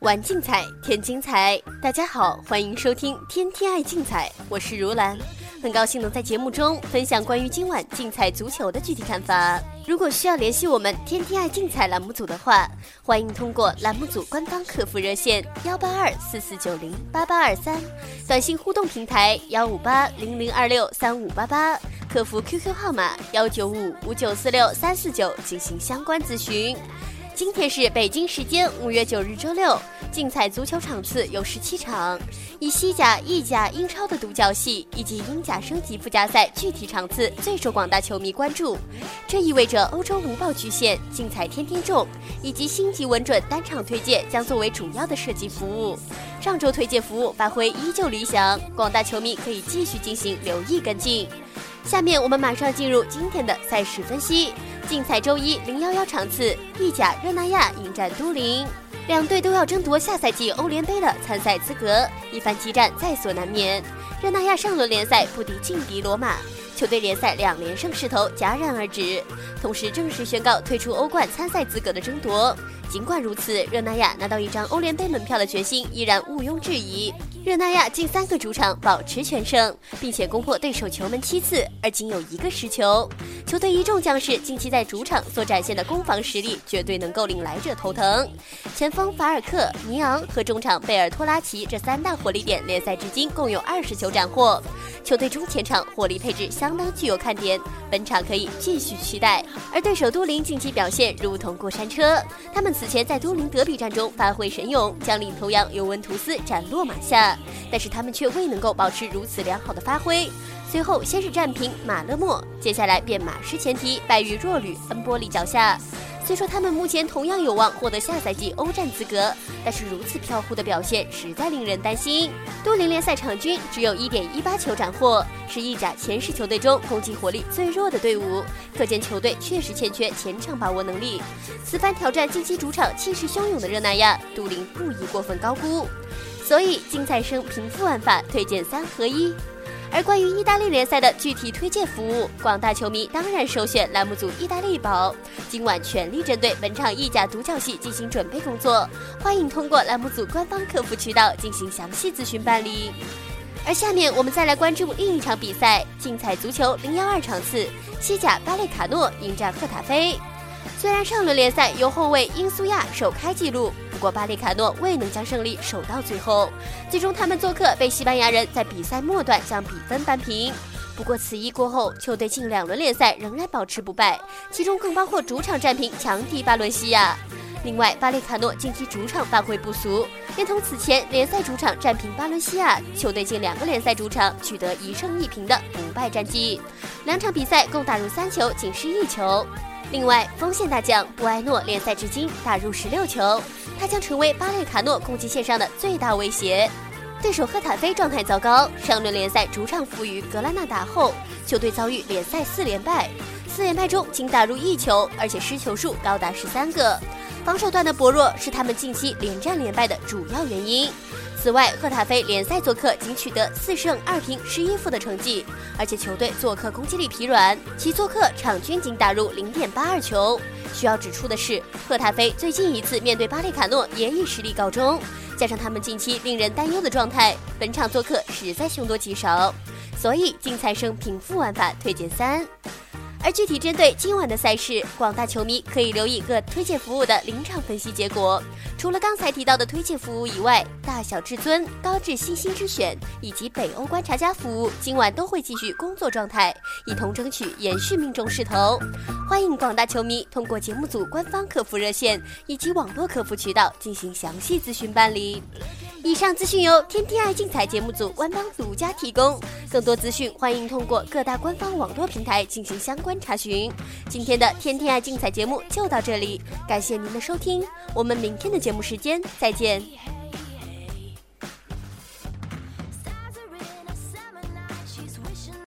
玩竞彩，添精彩。大家好，欢迎收听《天天爱竞彩》，我是如兰，很高兴能在节目中分享关于今晚竞彩足球的具体看法。如果需要联系我们“天天爱竞彩”栏目组的话，欢迎通过栏目组官方客服热线幺八二四四九零八八二三，短信互动平台幺五八零零二六三五八八，客服 QQ 号码幺九五五九四六三四九进行相关咨询。今天是北京时间五月九日周六，竞彩足球场次有十七场，以西甲、意甲、英超的独角戏以及英甲升级附加赛具体场次最受广大球迷关注。这意味着欧洲无报巨献、竞彩天天中以及星级稳准单场推介将作为主要的设计服务。上周推介服务发挥依旧理想，广大球迷可以继续进行留意跟进。下面我们马上进入今天的赛事分析。竞彩周一零幺幺场次，意甲热那亚迎战都灵，两队都要争夺下赛季欧联杯的参赛资格，一番激战在所难免。热那亚上轮联赛不敌劲敌罗马，球队联赛两连胜势头戛然而止，同时正式宣告退出欧冠参赛资格的争夺。尽管如此，热那亚拿到一张欧联杯门票的决心依然毋庸置疑。热那亚近三个主场保持全胜，并且攻破对手球门七次，而仅有一个失球。球队一众将士近期在主场所展现的攻防实力，绝对能够令来者头疼。前锋法尔克、尼昂和中场贝尔托拉奇这三大火力点，联赛至今共有二十球斩获。球队中前场火力配置相当具有看点，本场可以继续期待。而对手都灵近期表现如同过山车，他们此前在都灵德比战中发挥神勇，将领头羊尤文图斯斩落马下。但是他们却未能够保持如此良好的发挥。随后先是战平马勒莫，接下来便马失前蹄败于弱旅恩波利脚下。虽说他们目前同样有望获得下赛季欧战资格，但是如此飘忽的表现实在令人担心。都灵联赛场均只有一点一八球斩获，是意甲前十球队中攻击火力最弱的队伍，可见球队确实欠缺前场把握能力。此番挑战近期主场气势汹涌的热那亚，都灵不宜过分高估。所以，竞赛生平复玩法推荐三合一。而关于意大利联赛的具体推荐服务，广大球迷当然首选栏目组意大利宝。今晚全力针对本场意甲独角戏进行准备工作，欢迎通过栏目组官方客服渠道进行详细咨询办理。而下面我们再来关注另一场比赛：竞彩足球零幺二场次，西甲巴列卡诺迎战赫塔菲。虽然上轮联赛由后卫英苏亚首开纪录，不过巴列卡诺未能将胜利守到最后，最终他们做客被西班牙人在比赛末段将比分扳平。不过此役过后，球队近两轮联赛仍然保持不败，其中更包括主场战平强敌巴伦西亚。另外，巴列卡诺近期主场发挥不俗，连同此前联赛主场战平巴伦西亚，球队近两个联赛主场取得一胜一平的不败战绩，两场比赛共打入三球，仅失一球。另外，锋线大将布埃诺联赛至今打入十六球，他将成为巴列卡诺攻击线上的最大威胁。对手赫塔菲状态糟糕，上轮联赛主场负于格拉纳达后，球队遭遇联赛四连败，四连败中仅打入一球，而且失球数高达十三个，防守端的薄弱是他们近期连战连败的主要原因。此外，赫塔菲联赛做客仅取得四胜二平十一负的成绩，而且球队做客攻击力疲软，其做客场均仅打入零点八二球。需要指出的是，赫塔菲最近一次面对巴列卡诺也以实力告终，加上他们近期令人担忧的状态，本场做客实在凶多吉少，所以竞彩生平负玩法推荐三。而具体针对今晚的赛事，广大球迷可以留意各推荐服务的临场分析结果。除了刚才提到的推荐服务以外，大小至尊、高智星星之选以及北欧观察家服务今晚都会继续工作状态，一同争取延续命中势头。欢迎广大球迷通过节目组官方客服热线以及网络客服渠道进行详细咨询办理。以上资讯由天天爱竞彩节目组官方独家提供，更多资讯欢迎通过各大官方网络平台进行相关查询。今天的天天爱竞彩节目就到这里，感谢您的收听，我们明天的节目时间再见。